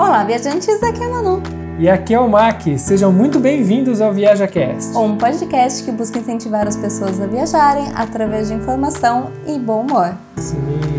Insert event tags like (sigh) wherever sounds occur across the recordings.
Olá, viajantes, aqui é a Manu. E aqui é o Mac. Sejam muito bem-vindos ao ViajaCast. Um podcast que busca incentivar as pessoas a viajarem através de informação e bom humor. Sim,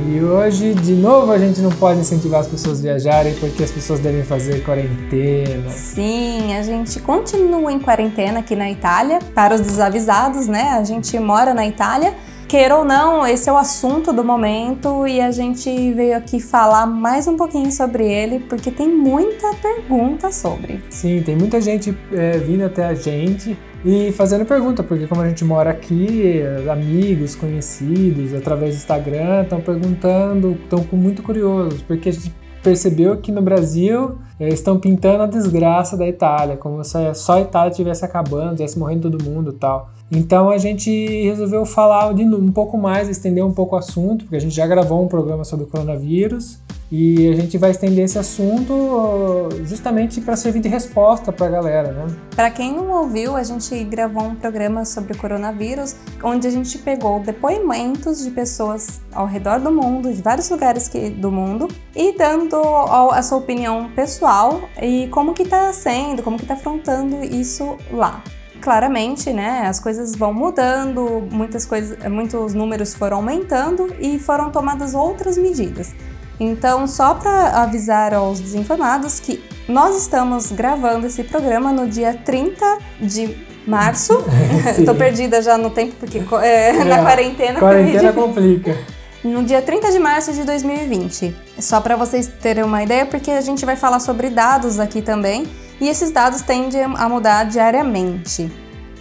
e hoje, de novo, a gente não pode incentivar as pessoas a viajarem porque as pessoas devem fazer quarentena. Sim, a gente continua em quarentena aqui na Itália. Para os desavisados, né? A gente mora na Itália Queira ou não, esse é o assunto do momento e a gente veio aqui falar mais um pouquinho sobre ele porque tem muita pergunta sobre. Sim, tem muita gente é, vindo até a gente e fazendo pergunta, porque como a gente mora aqui, amigos, conhecidos, através do Instagram, estão perguntando, estão muito curiosos, porque a gente percebeu que no Brasil eles estão pintando a desgraça da Itália, como se só a Itália estivesse acabando, estivesse morrendo todo mundo tal. Então a gente resolveu falar de um pouco mais, estender um pouco o assunto, porque a gente já gravou um programa sobre o coronavírus e a gente vai estender esse assunto justamente para servir de resposta para a galera, né? Para quem não ouviu, a gente gravou um programa sobre o coronavírus, onde a gente pegou depoimentos de pessoas ao redor do mundo, de vários lugares que, do mundo, e dando a sua opinião pessoal e como que está sendo, como que está afrontando isso lá claramente, né, as coisas vão mudando, muitas coisas, muitos números foram aumentando e foram tomadas outras medidas. Então, só para avisar aos desinformados que nós estamos gravando esse programa no dia 30 de março. (laughs) (laughs) Estou perdida já no tempo porque é, é, na quarentena. Quarentena complica. No dia 30 de março de 2020. Só para vocês terem uma ideia, porque a gente vai falar sobre dados aqui também e esses dados tendem a mudar diariamente.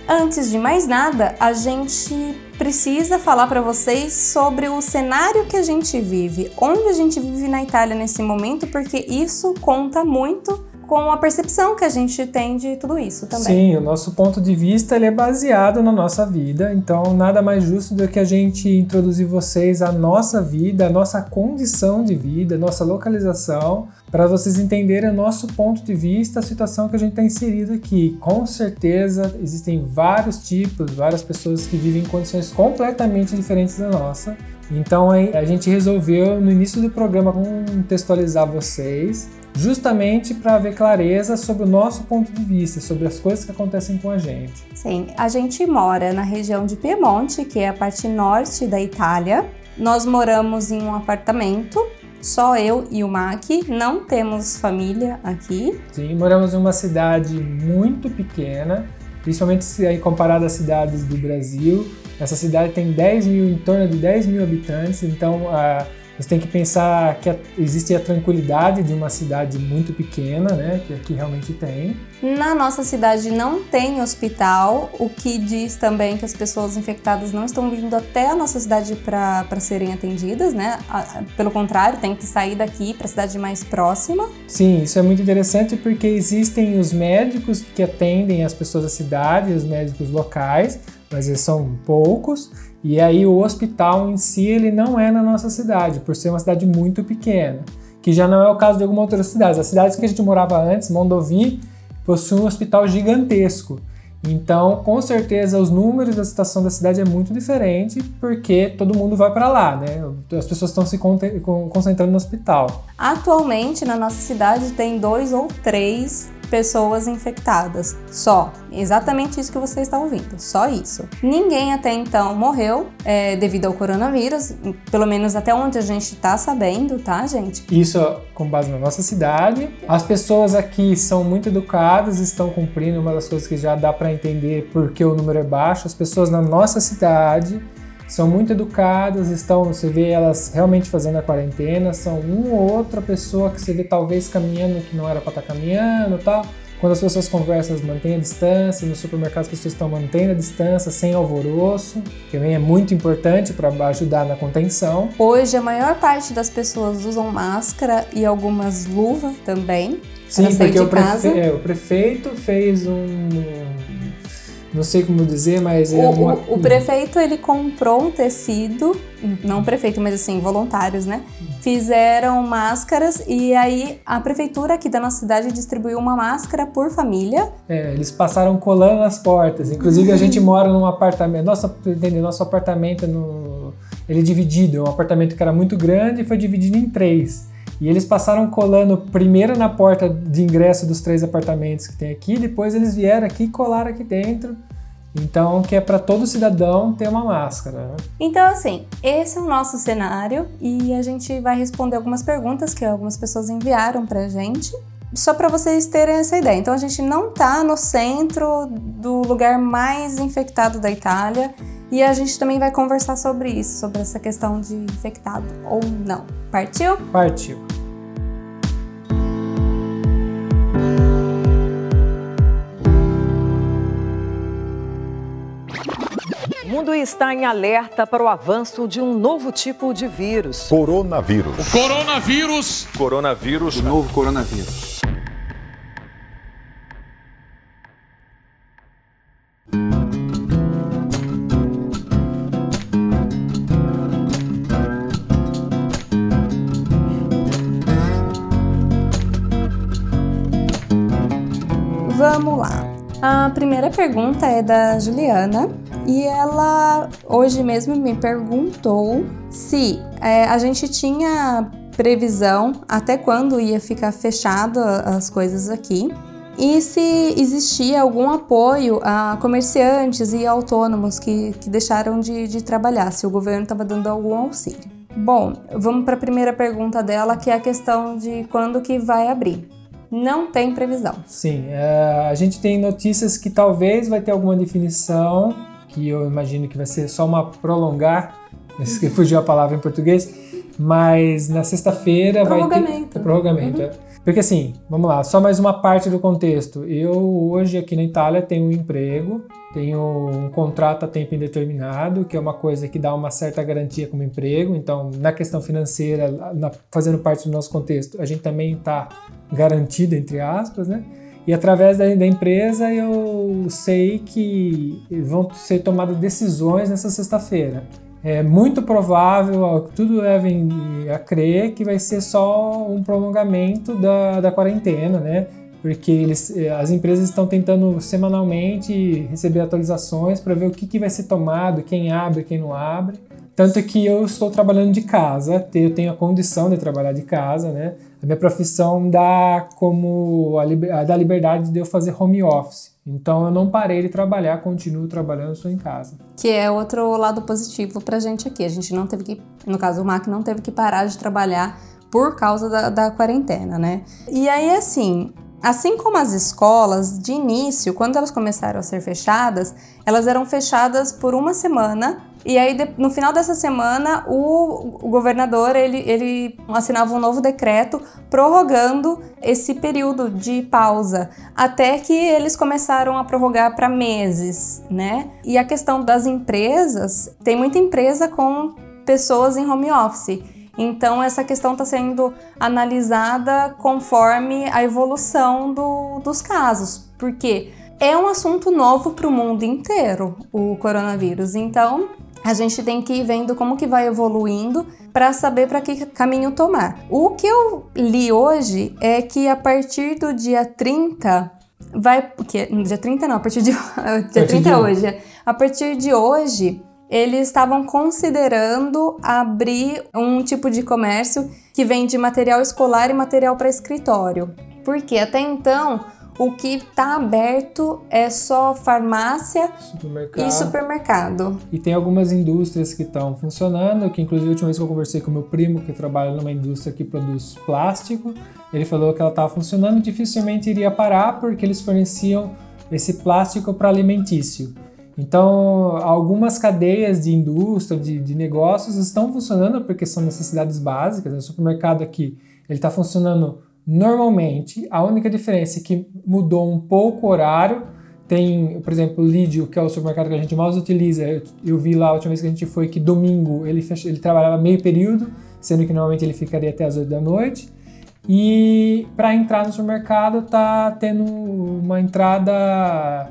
Antes de mais nada, a gente precisa falar para vocês sobre o cenário que a gente vive, onde a gente vive na Itália nesse momento, porque isso conta muito com a percepção que a gente tem de tudo isso também. Sim, o nosso ponto de vista ele é baseado na nossa vida, então nada mais justo do que a gente introduzir vocês a nossa vida, a nossa condição de vida, a nossa localização, para vocês entenderem o nosso ponto de vista, a situação que a gente está inserido aqui. Com certeza existem vários tipos, várias pessoas que vivem em condições completamente diferentes da nossa. Então a gente resolveu no início do programa contextualizar vocês justamente para ver clareza sobre o nosso ponto de vista, sobre as coisas que acontecem com a gente. Sim, a gente mora na região de Piemonte, que é a parte norte da Itália. Nós moramos em um apartamento, só eu e o Mac, não temos família aqui. Sim, moramos em uma cidade muito pequena, principalmente se aí comparado às cidades do Brasil. Essa cidade tem 10 mil, em torno de 10 mil habitantes, então a você tem que pensar que existe a tranquilidade de uma cidade muito pequena, né? Que aqui realmente tem. Na nossa cidade não tem hospital, o que diz também que as pessoas infectadas não estão vindo até a nossa cidade para serem atendidas, né? Pelo contrário, tem que sair daqui para a cidade mais próxima. Sim, isso é muito interessante porque existem os médicos que atendem as pessoas da cidade, os médicos locais, mas eles são poucos. E aí o hospital em si ele não é na nossa cidade, por ser uma cidade muito pequena, que já não é o caso de algumas outras cidades. As cidades que a gente morava antes, Mondovi, possui um hospital gigantesco. Então, com certeza, os números da situação da cidade é muito diferente, porque todo mundo vai para lá, né? As pessoas estão se concentrando no hospital. Atualmente, na nossa cidade, tem dois ou três pessoas infectadas. Só. Exatamente isso que você está ouvindo. Só isso. Ninguém até então morreu é, devido ao coronavírus, pelo menos até onde a gente está sabendo, tá, gente? Isso com base na nossa cidade. As pessoas aqui são muito educadas, estão cumprindo uma das coisas que já dá para entender porque o número é baixo. As pessoas na nossa cidade são muito educadas, estão, você vê elas realmente fazendo a quarentena, são uma ou outra pessoa que você vê talvez caminhando que não era para estar tá caminhando, tal. Quando as pessoas conversam, mantêm a distância, no supermercado as pessoas estão mantendo a distância, sem alvoroço, que também é muito importante para ajudar na contenção. Hoje a maior parte das pessoas usam máscara e algumas luvas também. Sim, porque o, prefe... é, o prefeito fez um não sei como dizer, mas é o, uma... o, o prefeito ele comprou um tecido, não prefeito, mas assim, voluntários, né? Fizeram máscaras e aí a prefeitura aqui da nossa cidade distribuiu uma máscara por família. É, eles passaram colando nas portas. Inclusive a gente (laughs) mora num apartamento, nossa, entendeu? Nosso apartamento no, ele é dividido, é um apartamento que era muito grande e foi dividido em três. E eles passaram colando primeiro na porta de ingresso dos três apartamentos que tem aqui, depois eles vieram aqui e colaram aqui dentro. Então, que é para todo cidadão ter uma máscara. Né? Então, assim, esse é o nosso cenário e a gente vai responder algumas perguntas que algumas pessoas enviaram para a gente, só para vocês terem essa ideia. Então, a gente não está no centro do lugar mais infectado da Itália e a gente também vai conversar sobre isso, sobre essa questão de infectado ou não. Partiu? Partiu. O mundo está em alerta para o avanço de um novo tipo de vírus. Coronavírus. O coronavírus. Coronavírus. O novo coronavírus. Vamos lá. A primeira pergunta é da Juliana e ela hoje mesmo me perguntou se é, a gente tinha previsão até quando ia ficar fechado as coisas aqui e se existia algum apoio a comerciantes e autônomos que, que deixaram de, de trabalhar, se o governo estava dando algum auxílio. Bom, vamos para a primeira pergunta dela, que é a questão de quando que vai abrir não tem previsão. Sim, é, a gente tem notícias que talvez vai ter alguma definição, que eu imagino que vai ser só uma prolongar, que (laughs) fugiu a palavra em português, mas na sexta-feira vai ter... Prorrogamento. Uhum. É. Porque assim, vamos lá, só mais uma parte do contexto. Eu hoje aqui na Itália tenho um emprego, tenho um contrato a tempo indeterminado, que é uma coisa que dá uma certa garantia como emprego. Então, na questão financeira, na, fazendo parte do nosso contexto, a gente também está garantido, entre aspas, né? E através da, da, empresa eu sei que vão ser tomadas decisões nessa sexta-feira é muito provável, tudo leva a crer que vai ser só um prolongamento da, da quarentena, né? Porque eles, eh, as empresas estão tentando semanalmente receber atualizações para ver o que, que vai ser tomado, quem abre, quem não abre. Tanto que eu estou trabalhando de casa, eu tenho a condição de trabalhar de casa, né? A minha profissão dá como a, dá liberdade de eu fazer home office. Então eu não parei de trabalhar, continuo trabalhando, estou em casa. Que é outro lado positivo para a gente aqui. A gente não teve que, no caso o Mac não teve que parar de trabalhar por causa da, da quarentena, né? E aí assim, Assim como as escolas, de início, quando elas começaram a ser fechadas, elas eram fechadas por uma semana e aí, no final dessa semana, o, governador ele, ele assinava um novo decreto prorrogando esse período de pausa, até que eles começaram a prorrogar para meses, né? E a questão das empresas, tem muita empresa com pessoas em home office. Então, essa questão está sendo analisada conforme a evolução do, dos casos, porque é um assunto novo para o mundo inteiro, o coronavírus. Então, a gente tem que ir vendo como que vai evoluindo para saber para que caminho tomar. O que eu li hoje é que a partir do dia 30 vai, que dia 30 não, a partir de (laughs) dia 30 é hoje. A partir de hoje, eles estavam considerando abrir um tipo de comércio que vende material escolar e material para escritório. Porque até então o que está aberto é só farmácia supermercado. e supermercado. E tem algumas indústrias que estão funcionando, que inclusive a última vez que eu conversei com meu primo, que trabalha numa indústria que produz plástico, ele falou que ela estava funcionando, dificilmente iria parar porque eles forneciam esse plástico para alimentício. Então, algumas cadeias de indústria, de, de, negócios estão funcionando porque são necessidades básicas. O supermercado aqui ele está funcionando Normalmente, a única diferença é que mudou um pouco o horário. Tem, por exemplo, o Lídio, que é o supermercado que a gente mais utiliza. Eu, eu vi lá a última vez que a gente foi que domingo ele, ele trabalhava meio período, sendo que normalmente ele ficaria até as 8 da noite. E para entrar no supermercado tá tendo uma entrada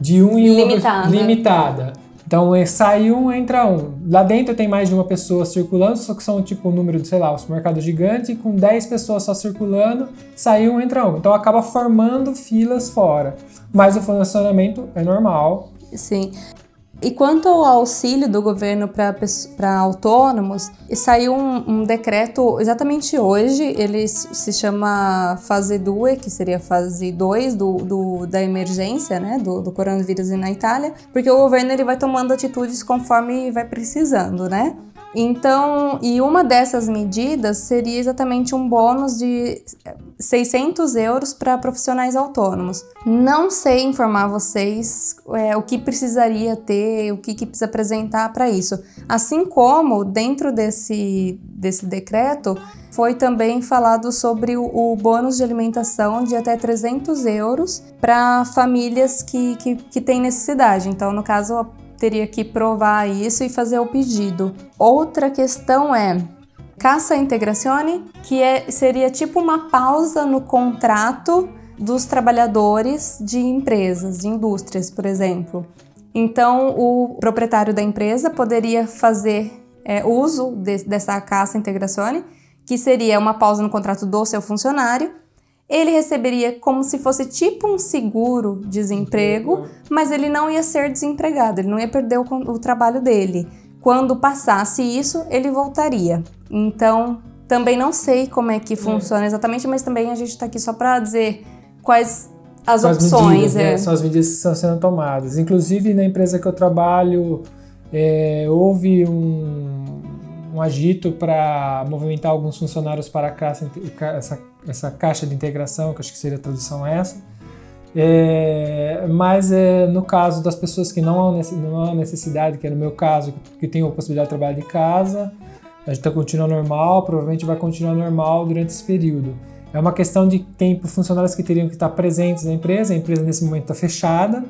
de um e limitada. limitada. Então é, sai um, entra um. Lá dentro tem mais de uma pessoa circulando, só que são tipo um número de, sei lá, um supermercado gigante, com 10 pessoas só circulando, sai um, entra um. Então acaba formando filas fora. Mas o funcionamento é normal. Sim. E quanto ao auxílio do governo para autônomos, saiu um, um, decreto exatamente hoje, ele se chama fase 2, que seria fase 2 do, do, da emergência né, do, do coronavírus na Itália, porque o governo ele vai tomando atitudes conforme vai precisando, né? Então, e uma dessas medidas seria exatamente um bônus de 600 euros para profissionais autônomos. Não sei informar vocês é, o que precisaria ter, o que, que precisa apresentar para isso. Assim como dentro desse, desse decreto foi também falado sobre o, o bônus de alimentação de até 300 euros para famílias que, que, que têm necessidade. Então, no caso, teria que provar isso e fazer o pedido. Outra questão é Cassa Integrazione, que é, seria tipo uma pausa no contrato dos trabalhadores de empresas, de indústrias, por exemplo. Então, o proprietário da empresa poderia fazer é, uso de, dessa Cassa Integrazione, que seria uma pausa no contrato do seu funcionário, ele receberia como se fosse tipo um seguro-desemprego, mas ele não ia ser desempregado, ele não ia perder o, o trabalho dele. Quando passasse isso, ele voltaria. Então, também não sei como é que funciona exatamente, mas também a gente está aqui só para dizer quais as São opções. As medidas, é. né? São as medidas que estão sendo tomadas. Inclusive, na empresa que eu trabalho, é, houve um, um agito para movimentar alguns funcionários para a caixa, essa, essa caixa de integração, que acho que seria a tradução essa. É, mas é, no caso das pessoas que não há necessidade, que é no meu caso, que tem a possibilidade de trabalhar de casa, a gente está continuando normal, provavelmente vai continuar normal durante esse período. É uma questão de tempo, funcionários que teriam que estar presentes na empresa, a empresa nesse momento está fechada,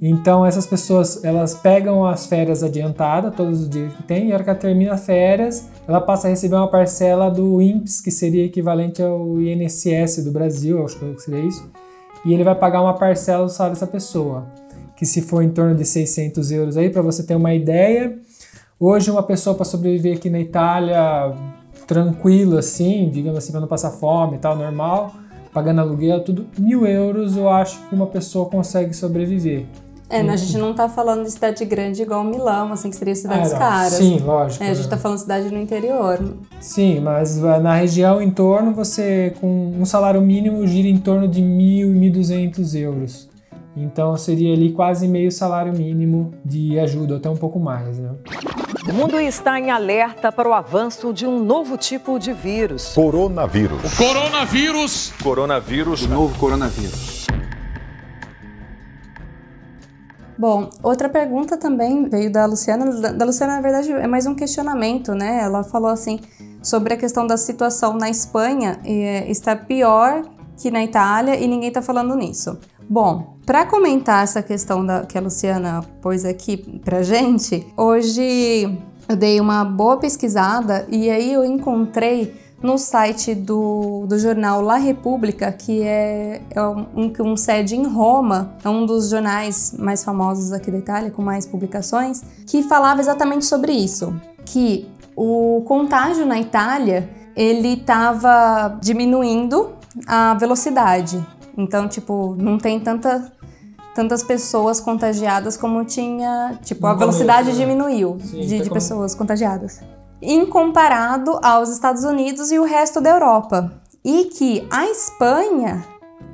então essas pessoas elas pegam as férias adiantadas, todos os dias que tem, e a hora que ela termina as férias, ela passa a receber uma parcela do INPS, que seria equivalente ao INSS do Brasil, acho que seria isso, e ele vai pagar uma parcela do salário dessa pessoa, que se for em torno de 600 euros aí, para você ter uma ideia. Hoje uma pessoa para sobreviver aqui na Itália tranquilo assim, digamos assim, para não passar fome e tal, normal, pagando aluguel, tudo, mil euros eu acho que uma pessoa consegue sobreviver. É, a gente não tá falando de cidade grande igual Milão, assim, que seria cidades ah, caras. Sim, lógico. É, a gente tá falando de cidade no interior. Sim, mas na região em torno, você com um salário mínimo gira em torno de mil e mil duzentos euros. Então seria ali quase meio salário mínimo de ajuda, até um pouco mais, né? O mundo está em alerta para o avanço de um novo tipo de vírus. Coronavírus. O coronavírus. Coronavírus. O novo coronavírus. Bom, outra pergunta também veio da Luciana. Da Luciana, na verdade, é mais um questionamento, né? Ela falou assim sobre a questão da situação na Espanha é, está pior que na Itália e ninguém está falando nisso. Bom, para comentar essa questão da, que a Luciana pôs aqui pra gente, hoje eu dei uma boa pesquisada e aí eu encontrei no site do, do jornal La Repubblica, que é, é um, um sede em Roma, é um dos jornais mais famosos aqui da Itália, com mais publicações, que falava exatamente sobre isso, que o contágio na Itália ele estava diminuindo a velocidade. Então, tipo, não tem tanta tantas pessoas contagiadas como tinha, tipo, a velocidade começo, né? diminuiu Sim, de, tá de pessoas contagiadas em comparado aos Estados Unidos e o resto da Europa. E que a Espanha,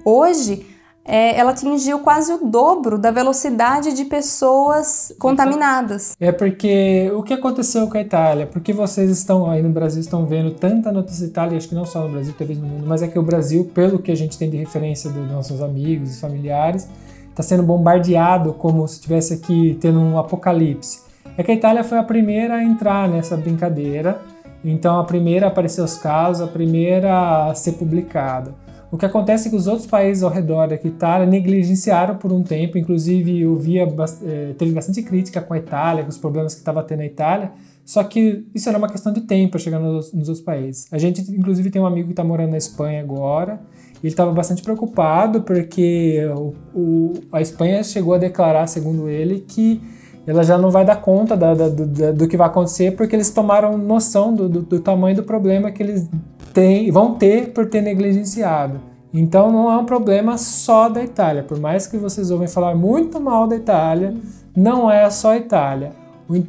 hoje, é, ela atingiu quase o dobro da velocidade de pessoas contaminadas. É porque o que aconteceu com a Itália? Porque vocês estão aí no Brasil estão vendo tanta notícia da Itália, acho que não só no Brasil, talvez no mundo, mas é que o Brasil, pelo que a gente tem de referência dos nossos amigos e familiares, está sendo bombardeado como se estivesse aqui tendo um apocalipse é que a Itália foi a primeira a entrar nessa brincadeira, então a primeira a aparecer os casos, a primeira a ser publicada. O que acontece é que os outros países ao redor da Itália negligenciaram por um tempo, inclusive eu via, eh, teve bastante crítica com a Itália, com os problemas que estava tendo a Itália, só que isso era uma questão de tempo chegar nos, outros países. A gente, inclusive, tem um amigo que está morando na Espanha agora, ele estava bastante preocupado porque o, o, a Espanha chegou a declarar, segundo ele, que ela já não vai dar conta da, da, do, do, que vai acontecer porque eles tomaram noção do, do, do, tamanho do problema que eles têm, vão ter por ter negligenciado. Então não é um problema só da Itália. Por mais que vocês ouvem falar muito mal da Itália, não é só a Itália.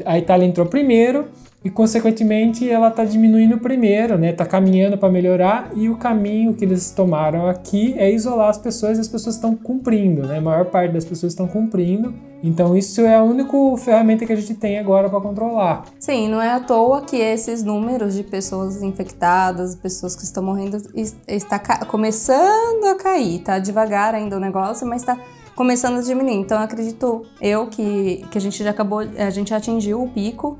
A Itália entrou primeiro e, consequentemente, ela está diminuindo primeiro, né? Está caminhando para melhorar e o caminho que eles tomaram aqui é isolar as pessoas e as pessoas estão cumprindo, né? A maior parte das pessoas estão cumprindo. Então, isso é a única ferramenta que a gente tem agora para controlar. Sim, não é à toa que esses números de pessoas infectadas, pessoas que estão morrendo, está começando a cair. Tá devagar ainda o negócio, mas está começando a diminuir. Então, acredito eu que, que a gente já acabou, a gente atingiu o pico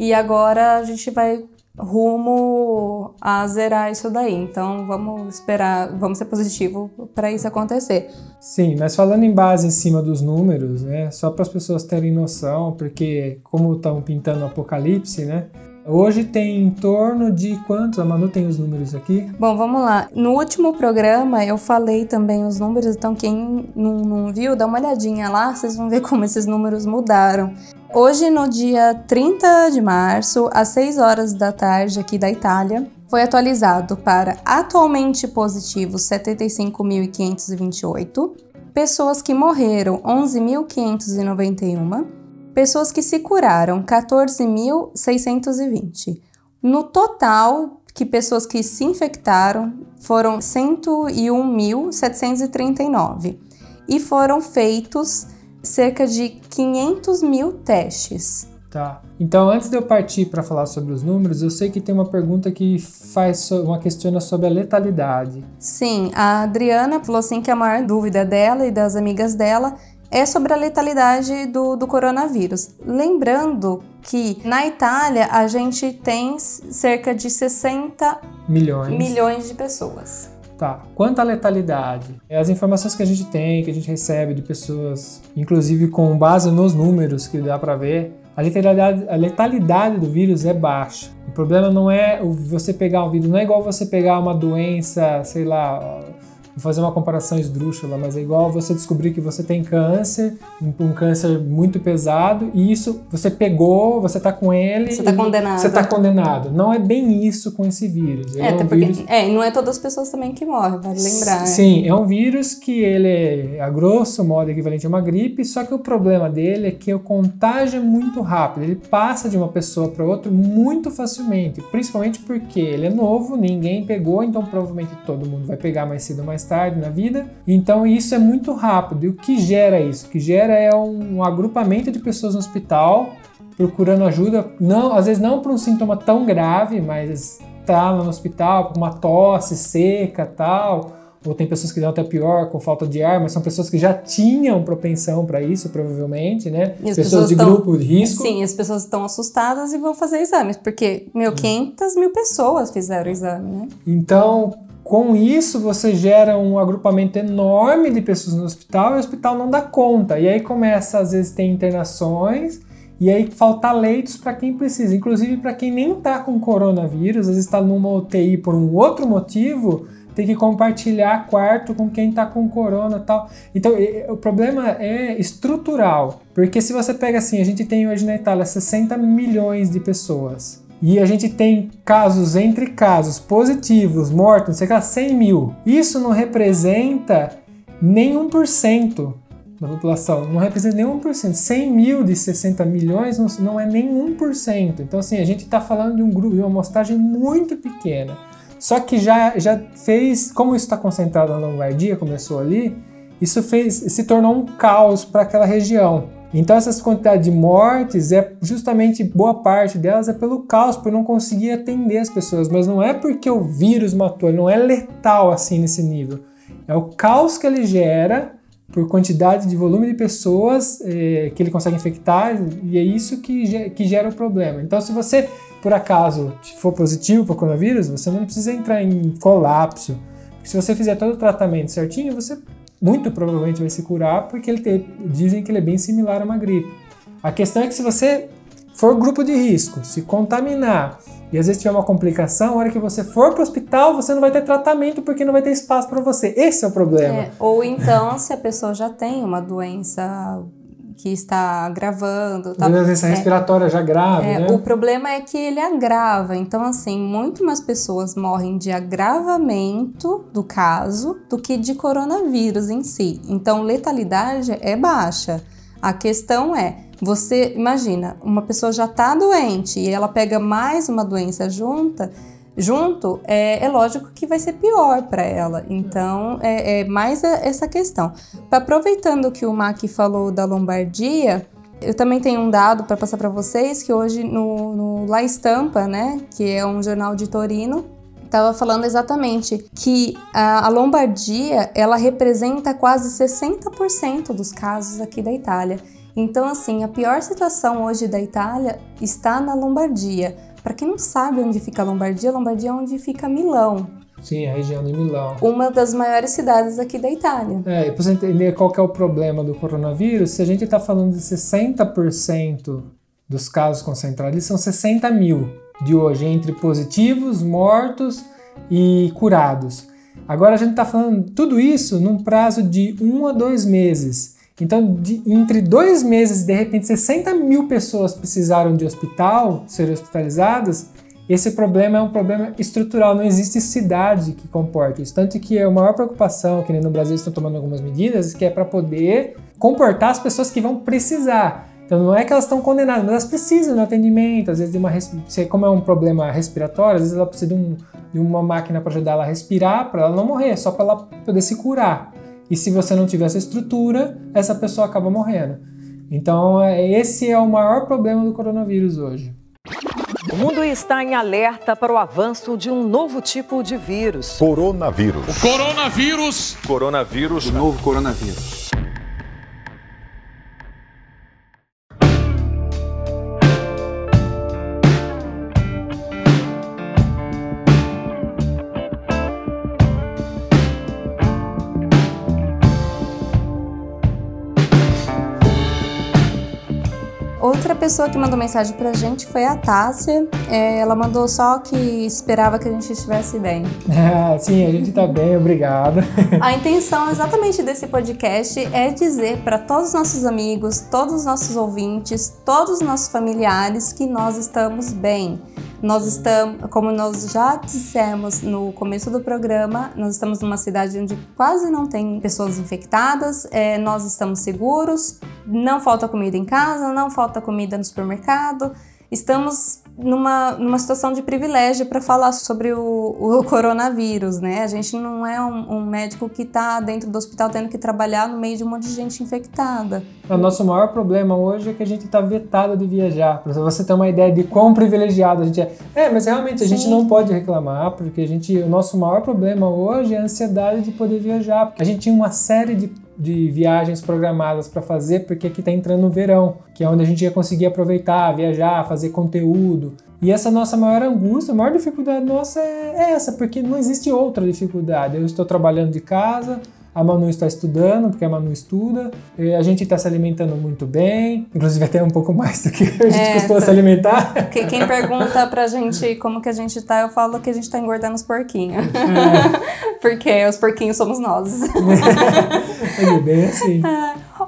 e agora a gente vai rumo a zerar isso daí. Então vamos esperar, vamos ser positivo para isso acontecer. Sim, mas falando em base em cima dos números, né? Só para as pessoas terem noção, porque como estão pintando o apocalipse, né? Hoje tem em torno de quantos? A Manu tem os números aqui? Bom, vamos lá. No último programa eu falei também os números, então quem não, não viu, dá uma olhadinha lá, vocês vão ver como esses números mudaram. Hoje, no dia 30 de março, às 6 horas da tarde aqui da Itália, foi atualizado para atualmente positivos 75.528, pessoas que morreram 11.591, pessoas que se curaram 14.620. No total, que pessoas que se infectaram foram 101.739 e foram feitos cerca de 500 mil testes. Tá. Então, antes de eu partir para falar sobre os números, eu sei que tem uma pergunta que faz uma questiona sobre a letalidade. Sim, a Adriana falou assim que a maior dúvida dela e das amigas dela é sobre a letalidade do, do coronavírus. Lembrando que na Itália a gente tem cerca de 60 milhões, milhões de pessoas. Tá. Quanto à letalidade, as informações que a gente tem, que a gente recebe de pessoas, inclusive com base nos números que dá para ver, a letalidade, a letalidade do vírus é baixa. O problema não é você pegar um vírus, não é igual você pegar uma doença, sei lá, Vou fazer uma comparação esdrúxula, mas é igual você descobrir que você tem câncer, um, câncer muito pesado, e isso você pegou, você tá com ele. Você tá condenado. Você tá condenado. Não é bem isso com esse vírus. é, é um porque, vírus... é, não é todas as pessoas também que morrem, vale lembrar. Sim, é um vírus que ele é, a grosso modo, equivalente a uma gripe, só que o problema dele é que o contágio é muito rápido. Ele passa de uma pessoa para outra muito facilmente, principalmente porque ele é novo, ninguém pegou, então provavelmente todo mundo vai pegar mais cedo ou mais mais tarde na vida. Então isso é muito rápido. E o que gera isso? O que gera é um agrupamento de pessoas no hospital procurando ajuda, não, às vezes não para um sintoma tão grave, mas tá no hospital com uma tosse seca, tal, ou tem pessoas que dão até pior com falta de ar, mas são pessoas que já tinham propensão para isso, provavelmente, né? Pessoas, pessoas, de tão, grupo de risco. Sim, as pessoas estão assustadas e vão fazer exames, porque, meu, 500 mil pessoas fizeram o exame, né? Então, com isso, você gera um agrupamento enorme de pessoas no hospital e o hospital não dá conta. E aí começa, às vezes, ter internações e aí falta leitos para quem precisa. Inclusive, para quem nem está com coronavírus, às vezes está numa UTI por um outro motivo, tem que compartilhar quarto com quem está com corona tal. Então, o problema é estrutural. Porque se você pega assim, a gente tem hoje na Itália 60 milhões de pessoas e a gente tem casos entre casos positivos, mortos, sei lá, 100 mil. Isso não representa nem 1% da população, não representa nem 1%. 100 mil de 60 milhões não, é nem 1%. Então, assim, a gente está falando de um grupo, de uma amostragem muito pequena. Só que já, já fez, como isso está concentrado na Lombardia, começou ali, isso fez, se tornou um caos para aquela região. Então essas quantidades de mortes é justamente boa parte delas é pelo caos, por não conseguir atender as pessoas, mas não é porque o vírus matou, não é letal assim nesse nível. É o caos que ele gera por quantidade de volume de pessoas é, que ele consegue infectar e é isso que, que gera o problema. Então se você por acaso for positivo para o coronavírus, você não precisa entrar em colapso. Se você fizer todo o tratamento certinho, você muito provavelmente vai se curar porque ele te, dizem que ele é bem similar a uma gripe. A questão é que se você for grupo de risco, se contaminar e às vezes tiver uma complicação, a hora que você for para o hospital, você não vai ter tratamento porque não vai ter espaço para você. Esse é o problema. É, ou então, se a pessoa já tem uma doença que está agravando. Tá? Doença respiratória já grave, É, né? O problema é que ele agrava. Então, assim, muito mais pessoas morrem de agravamento do caso do que de coronavírus em si. Então, letalidade é baixa. A questão é, você imagina, uma pessoa já está doente e ela pega mais uma doença junta, junto, é, é lógico que vai ser pior para ela. Então, é, é mais a- essa questão. Aproveitando que o Mac falou da lombardia, eu também tenho um dado para passar para vocês que hoje no, no La Estampa, né, que é um jornal de Torino, estava falando exatamente que a, a lombardia ela representa quase 60% dos casos aqui da Itália. Então, assim, a pior situação hoje da Itália está na Lombardia. Para quem não sabe onde fica a Lombardia, a Lombardia é onde fica Milão, Sim, a região de Milão. uma das maiores cidades aqui da Itália. É, e para você entender qual é o problema do coronavírus, se a gente está falando de 60% dos casos concentrados, são 60 mil de hoje, entre positivos, mortos e curados. Agora a gente está falando tudo isso num prazo de um a dois meses. Então, de- entre dois meses, de repente, 60 mil pessoas precisaram de hospital, serem hospitalizadas. Esse problema é um problema estrutural, não existe cidade que comporte isso. Tanto que a maior preocupação, que nem no Brasil estão tomando algumas medidas, que é para poder comportar as pessoas que vão precisar. Então não é que elas estão condenadas, mas elas precisam de atendimento, às vezes de uma como é um problema respiratório, às vezes ela precisa de, um- de uma máquina para ajudar ela a respirar, para ela não morrer, só para ela poder se curar. E se você não tiver essa estrutura, essa pessoa acaba morrendo. Então é- esse é o maior problema do coronavírus hoje. O mundo está em alerta para o avanço de um novo tipo de vírus. Coronavírus. Coronavírus. Coronavírus. O novo coronavírus. Outra pessoa que mandou mensagem pra gente foi a Tássia. É, ela mandou só que esperava que a gente estivesse bem. (laughs) Ah, sim, a gente tá bem, obrigado. (laughs) A intenção exatamente desse podcast é dizer para todos os nossos amigos, todos os nossos ouvintes, todos os nossos familiares que nós estamos bem. Nós estamos, como nós já dissemos no começo do programa, nós estamos numa cidade onde quase não tem pessoas infectadas, é, nós estamos seguros, não falta comida em casa, não falta comida no supermercado. Estamos numa, numa situação de privilégio para falar sobre o, o (laughs) coronavírus, né? A gente não é um, um médico que está dentro do hospital tendo que trabalhar no meio de um monte de gente infectada. O nosso maior problema hoje é que a gente tá vetado de viajar. Para você ter uma ideia de quão privilegiado a gente é. É, mas realmente a gente Sim. não pode reclamar, porque a gente, o nosso maior problema hoje é a ansiedade de poder viajar. Porque a gente tinha uma série de, de viagens programadas para fazer, porque aqui tá entrando o verão, que é onde a gente ia conseguir aproveitar, viajar, fazer conteúdo. E essa nossa maior angústia, a maior dificuldade nossa é essa, porque não existe outra dificuldade. Eu estou trabalhando de casa, a Manu está estudando, porque a Manu estuda. e A gente está se alimentando muito bem, inclusive até um pouco mais do que a gente É, costuma tá. se alimentar. Porque quem pergunta pra gente como que a gente tá, eu falo que a gente tá engordando os porquinhos. (laughs) Porque os porquinhos somos nós. É bem assim.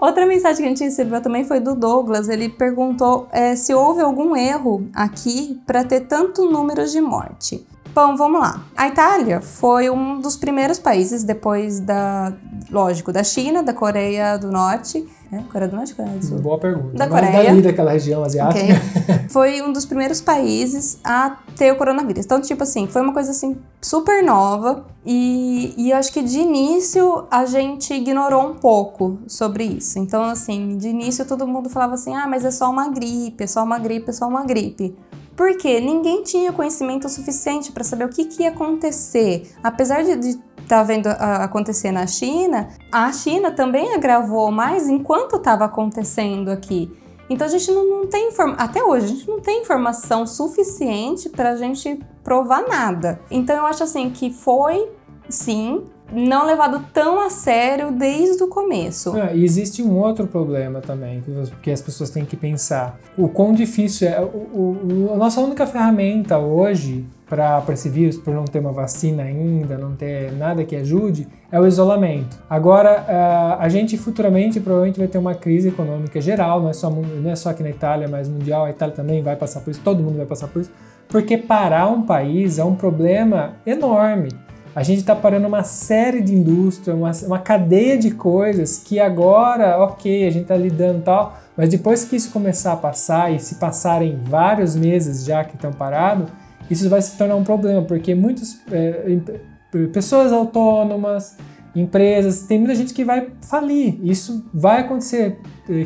Outra mensagem que a gente recebeu também foi do Douglas. Ele perguntou é, se houve algum erro aqui para ter tanto número de morte. Bom, vamos lá. A Itália foi um dos primeiros países depois da, lógico, da China, da Coreia do Norte, né? Coreia do Norte, Coreia do Sul. Boa pergunta. Da Mas Coreia. dali daquela região asiática. Ok. (laughs) Foi um dos primeiros países a ter o coronavírus. Então, tipo assim, foi uma coisa assim super nova. E, e eu acho que de início a gente ignorou um pouco sobre isso. Então, assim, de início todo mundo falava assim: ah, mas é só uma gripe, é só uma gripe, é só uma gripe. Porque ninguém tinha conhecimento suficiente para saber o que, que ia acontecer. Apesar de estar tá vendo acontecer na China, a China também agravou mais enquanto estava acontecendo aqui. Então a gente não, não tem até hoje, a gente não tem informação suficiente para a gente provar nada. Então eu acho assim que foi, sim, não levado tão a sério desde o começo. Ah, e existe um outro problema também, que, as pessoas têm que pensar. O quão difícil é. O- o- a nossa única ferramenta hoje para esse vírus, por não ter uma vacina ainda, não ter nada que ajude, é o isolamento. Agora, a gente futuramente provavelmente vai ter uma crise econômica geral, não é só, não é só aqui na Itália, mas mundial, a Itália também vai passar por isso, todo mundo vai passar por isso, porque parar um país é um problema enorme. A gente está parando uma série de indústria, uma, uma cadeia de coisas que agora, ok, a gente está lidando tal, mas depois que isso começar a passar e se passarem vários meses já que estão parados, isso vai se tornar um problema, porque muitas é, pessoas autônomas, empresas, tem muita gente que vai falir. Isso vai acontecer,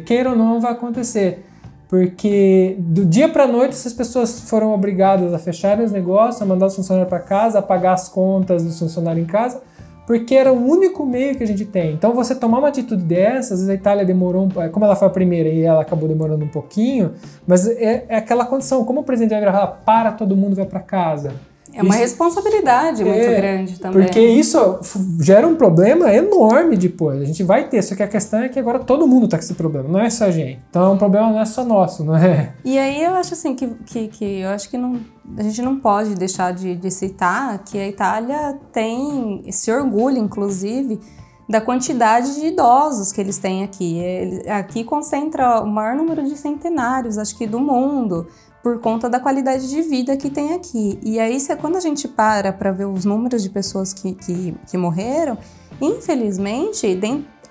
queira ou não, vai acontecer. Porque do dia para noite essas pessoas foram obrigadas a fechar os negócios, a mandar os funcionários para casa, a pagar as contas dos funcionários em casa, porque era o único meio que a gente tem. Então você tomar uma atitude dessa, às vezes a Itália demorou, um, como ela foi a primeira e ela acabou demorando um pouquinho, mas é, é aquela condição, como o presidente vai falar, para todo mundo vai para casa. É uma isso, responsabilidade muito é, grande também. Porque isso gera um problema enorme depois. A gente vai ter, só que a questão é que agora todo mundo tá com esse problema, não é só a gente. Então o problema não é só nosso, não é? E aí eu acho assim que, que, que eu acho que não, a gente não pode deixar de, de citar que a Itália tem esse orgulho, inclusive, da quantidade de idosos que eles têm aqui. Aqui concentra o maior número de centenários, acho que do mundo por conta da qualidade de vida que tem aqui. E aí, quando a gente para para ver os números de pessoas que, que, que morreram, infelizmente,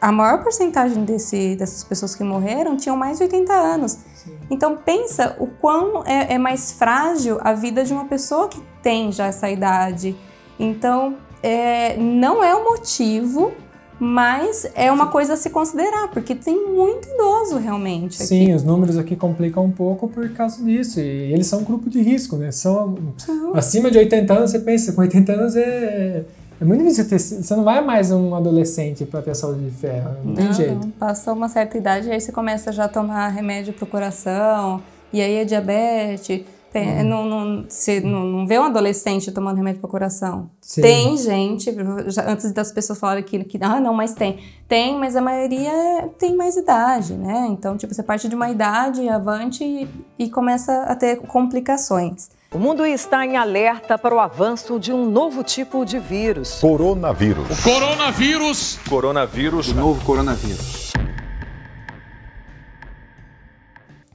a maior porcentagem desse, dessas pessoas que morreram tinham mais de 80 anos. Sim. Então pensa o quão é, é, mais frágil a vida de uma pessoa que tem já essa idade. Então é, não é o motivo mas é uma coisa a se considerar, porque tem muito idoso realmente. Aqui. Sim, os números aqui complicam um pouco por causa disso. E eles são um grupo de risco, né? São acima de 80 anos, você pensa, com 80 anos é. É muito difícil ter. Você não vai mais um adolescente para ter saúde de ferro. Não, não tem jeito. Não. Passou uma certa idade, aí você começa já a tomar remédio pro coração, e aí é diabetes. Tem, uhum. não, não, você não, não vê um adolescente tomando remédio para coração. Sim. Tem gente, já, antes das pessoas falarem que, que, ah, não, mas tem. Tem, mas a maioria tem mais idade, né? Então, tipo, você parte de uma idade avante e, e começa a ter complicações. O mundo está em alerta para o avanço de um novo tipo de vírus. Coronavírus. O coronavírus. Coronavírus. O novo coronavírus.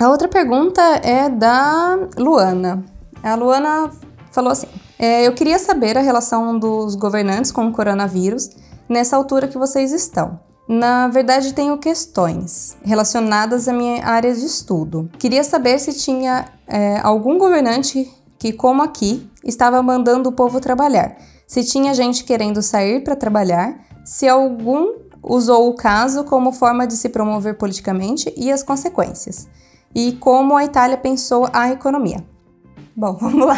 A outra pergunta é da Luana. A Luana falou assim: é, Eu queria saber a relação dos governantes com o coronavírus nessa altura que vocês estão. Na verdade, tenho questões relacionadas à minha área de estudo. Queria saber se tinha é, algum governante que, como aqui, estava mandando o povo trabalhar. Se tinha gente querendo sair para trabalhar, se algum usou o caso como forma de se promover politicamente e as consequências e como a Itália pensou a economia. Bom, (laughs) vamos lá.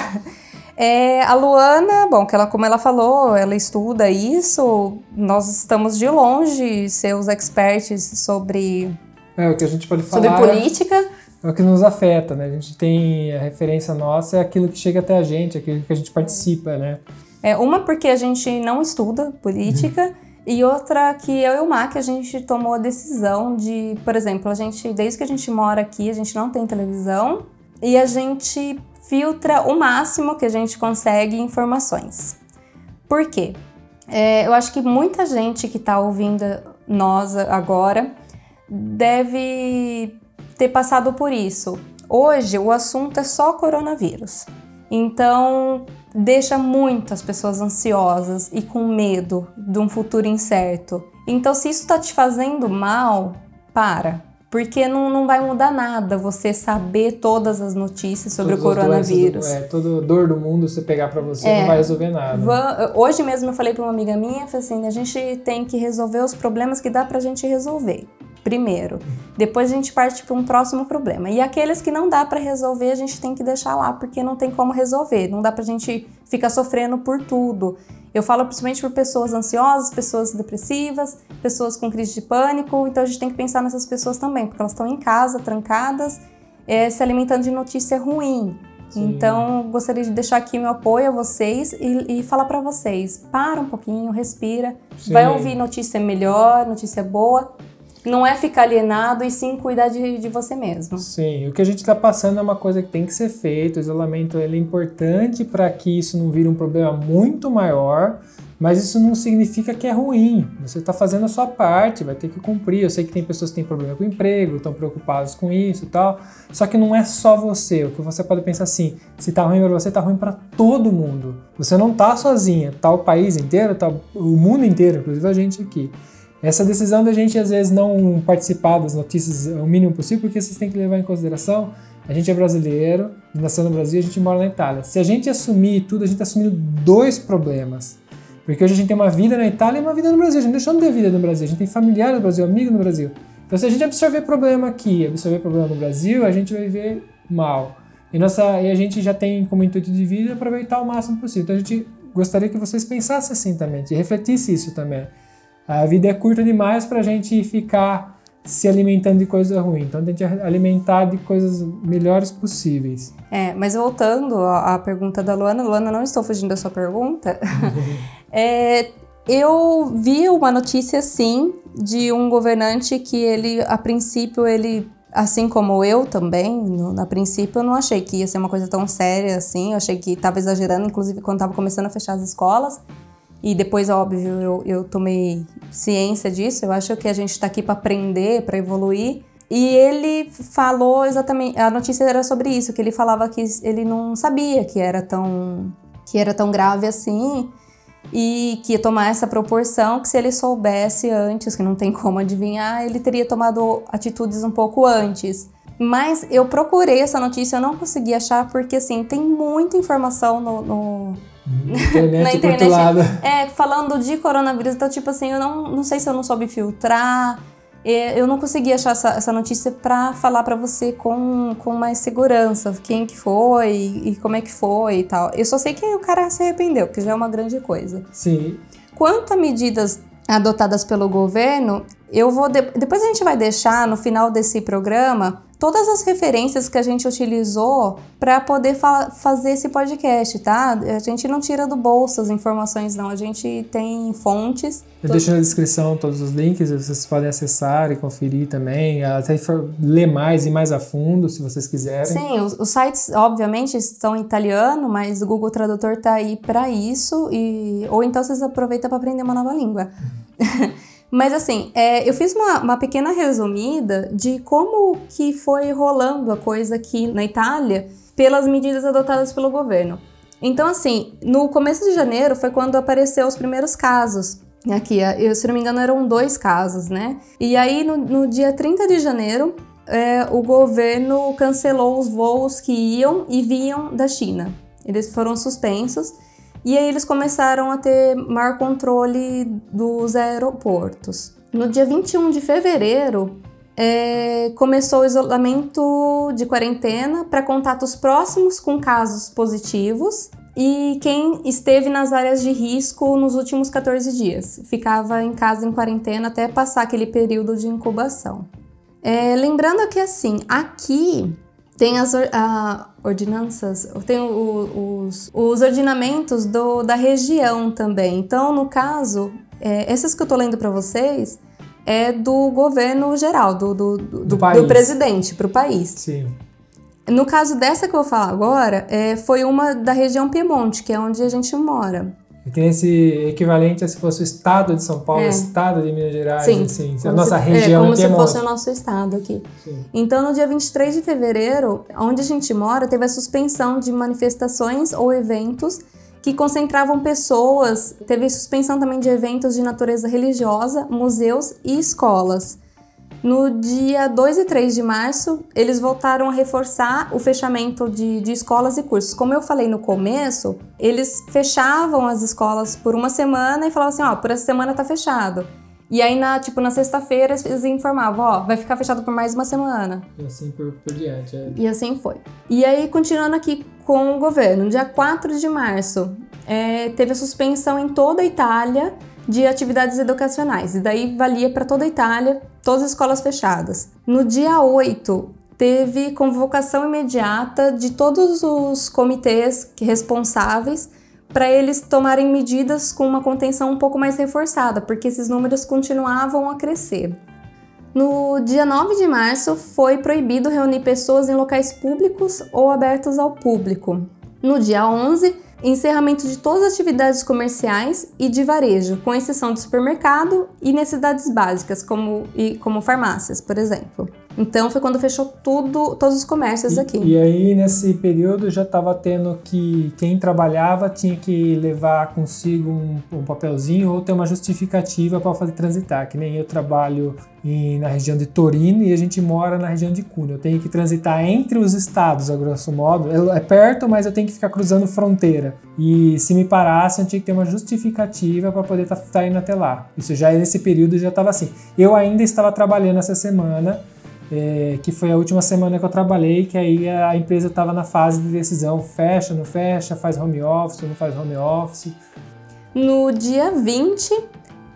É, a Luana, bom, que ela, como ela falou, ela estuda isso. Nós estamos de longe ser os experts sobre. É, o que a gente pode falar. Sobre política. É o que nos afeta, né? A gente tem a referência nossa, é aquilo que chega até a gente, aquilo que a gente participa, né? É, uma porque a gente não estuda política. Uhum. E outra que eu e o Mac, a gente tomou a decisão de, por exemplo, a gente, desde que a gente mora aqui, a gente não tem televisão e a gente filtra o máximo que a gente consegue informações. Por quê? É, eu acho que muita gente que está ouvindo nós agora deve ter passado por isso. Hoje o assunto é só coronavírus. Então, deixa muitas pessoas ansiosas e com medo de um futuro incerto. Então, se isso está te fazendo mal, para. Porque não, não vai mudar nada você saber todas as notícias sobre Todas o coronavírus. Do, é, toda dor do mundo você pegar para você é, não vai resolver nada. Hoje mesmo eu falei para uma amiga minha, falei assim, a gente tem que resolver os problemas que dá pra gente resolver primeiro. Depois a gente parte para um próximo problema. E aqueles que não dá para resolver, a gente tem que deixar lá, porque não tem como resolver. Não dá para a gente ficar sofrendo por tudo. Eu falo principalmente por pessoas ansiosas, pessoas depressivas, pessoas com crise de pânico. Então a gente tem que pensar nessas pessoas também, porque elas estão em casa, trancadas, é, se alimentando de notícia ruim. Sim. Então, gostaria de deixar aqui meu apoio a vocês e, e falar para vocês: para um pouquinho, respira, Sim. vai ouvir notícia melhor, notícia boa não é ficar alienado e sim cuidar de, de você mesmo. Sim, o que a gente está passando é uma coisa que tem que ser feito. O isolamento ele é importante para que isso não vire um problema muito maior, mas isso não significa que é ruim. Você está fazendo a sua parte, vai ter que cumprir. Eu sei que tem pessoas que têm problema com o emprego, estão preocupadas com isso e tal. Só que não é só você. O que você pode pensar assim: se está ruim para você, está ruim para todo mundo. Você não está sozinha, está o país inteiro, está o mundo inteiro, inclusive a gente aqui. Essa decisão da gente às vezes não participar das notícias o mínimo possível, porque vocês têm que levar em consideração, a gente é brasileiro, nasceu no Brasil, a gente mora na Itália. Se a gente assumir tudo, a gente está assumindo dois problemas. Porque hoje a gente tem uma vida na Itália e uma vida no Brasil. A gente deixou de ter vida no Brasil, a gente tem familiar no Brasil, amigo no Brasil. Então se a gente absorver problema aqui, absorver problema no Brasil, a gente vai ver mal. E, nossa, e a gente já tem como intuito de vida aproveitar o máximo possível. Então a gente gostaria que vocês pensassem assim também, refletissem isso também. A vida é curta demais para a gente ficar se alimentando de coisa ruim. Então tem que alimentar de coisas melhores possíveis. É, mas voltando à pergunta da Luana, Luana, não estou fugindo da sua pergunta. (laughs) é, eu vi uma notícia sim de um governante que ele, a princípio, ele assim como eu também, no, a princípio eu não achei que ia ser uma coisa tão séria assim, eu achei que estava exagerando, inclusive quando estava começando a fechar as escolas. E depois, óbvio, eu, eu tomei ciência disso. Eu acho que a gente está aqui para aprender, para evoluir. E ele falou exatamente, a notícia era sobre isso, que ele falava que ele não sabia que era tão que era tão grave assim e que ia tomar essa proporção, que se ele soubesse antes, que não tem como adivinhar, ele teria tomado atitudes um pouco antes. Mas eu procurei essa notícia, eu não consegui achar, porque assim, tem muita informação no, no Internet na internet. É, falando de coronavírus, então, tipo assim, eu não, não sei se eu não soube filtrar. Eu não consegui achar essa, essa notícia para falar para você com, com mais segurança quem que foi e como é que foi e tal. Eu só sei que o cara se arrependeu, que já é uma grande coisa. Sim. Quanto a medidas adotadas pelo governo, eu vou de... depois a gente vai deixar no final desse programa todas as referências que a gente utilizou para poder fa fazer esse podcast, tá? A gente não tira do bolso as informações, não. A gente tem fontes. Eu deixo na descrição todos os links, vocês podem acessar e conferir também, até ler mais e mais a fundo, se vocês quiserem. Sim, os, os sites, obviamente, estão em italiano, mas o Google Tradutor tá aí para isso, e ou então vocês aproveitam para aprender uma nova língua. Uhum. (laughs) Mas assim, é, eu fiz uma, uma pequena resumida de como que foi rolando a coisa aqui na Itália pelas medidas adotadas pelo governo. Então, assim, no começo de janeiro foi quando apareceu os primeiros casos. Aqui, eu, se não me engano, eram dois casos, né? E aí, no, no dia 30 de janeiro, é, o governo cancelou os voos que iam e vinham da China. Eles foram suspensos. E aí eles começaram a ter maior controle dos aeroportos. No dia 21 de fevereiro, é, começou o isolamento de quarentena para contatos próximos com casos positivos e quem esteve nas áreas de risco nos últimos 14 dias. Ficava em casa em quarentena até passar aquele período de incubação. É, lembrando que assim, aqui tem as a, ordinanças, tem o, os, os ordinamentos do, da região também. Então, no caso, é, essas que eu tô lendo para vocês é do governo geral, do, do, do, do, do presidente para o país. Sim. No caso dessa que eu vou falar agora, é, foi uma da região Piemonte, que é onde a gente mora. Tem esse equivalente a se fosse o estado de São Paulo, é. o estado de Minas Gerais, Sim. assim, a nossa se, região É, como se fosse o nosso estado aqui. Sim. Então, no dia 23 de fevereiro, onde a gente mora, teve a suspensão de manifestações ou eventos que concentravam pessoas, teve suspensão também de eventos de natureza religiosa, museus e escolas. No dia 2 e 3 de março, eles voltaram a reforçar o fechamento de, de escolas e cursos. Como eu falei no começo, eles fechavam as escolas por uma semana e falavam assim: ó, por essa semana tá fechado. E aí, na, tipo, na sexta-feira, eles informavam, ó, vai ficar fechado por mais uma semana. E assim por, por diante. É. E assim foi. E aí, continuando aqui com o governo, no dia 4 de março, é, teve a suspensão em toda a Itália de atividades educacionais. E daí valia para toda a Itália, todas as escolas fechadas. No dia 8, teve convocação imediata de todos os comitês responsáveis para eles tomarem medidas com uma contenção um pouco mais reforçada, porque esses números continuavam a crescer. No dia 9 de março, foi proibido reunir pessoas em locais públicos ou abertos ao público. No dia 11, encerramento de todas as atividades comerciais e de varejo, com exceção de supermercado e necessidades básicas, como, e, como farmácias, por exemplo. Então foi quando fechou tudo, todos os comércios e, aqui. E aí nesse período já estava tendo que quem trabalhava tinha que levar consigo um, um papelzinho ou ter uma justificativa para fazer transitar. Que nem eu trabalho em, na região de Torino e a gente mora na região de Cunha. Eu tenho que transitar entre os estados, a grosso modo. É, é perto, mas eu tenho que ficar cruzando fronteira. E se me parasse, eu tinha que ter uma justificativa para poder estar tá, tá indo até lá. Isso já nesse período já estava assim. Eu ainda estava trabalhando essa semana é, que foi a última semana que eu trabalhei, que aí a empresa estava na fase de decisão, fecha, não fecha, faz home office, não faz home office. No dia 20,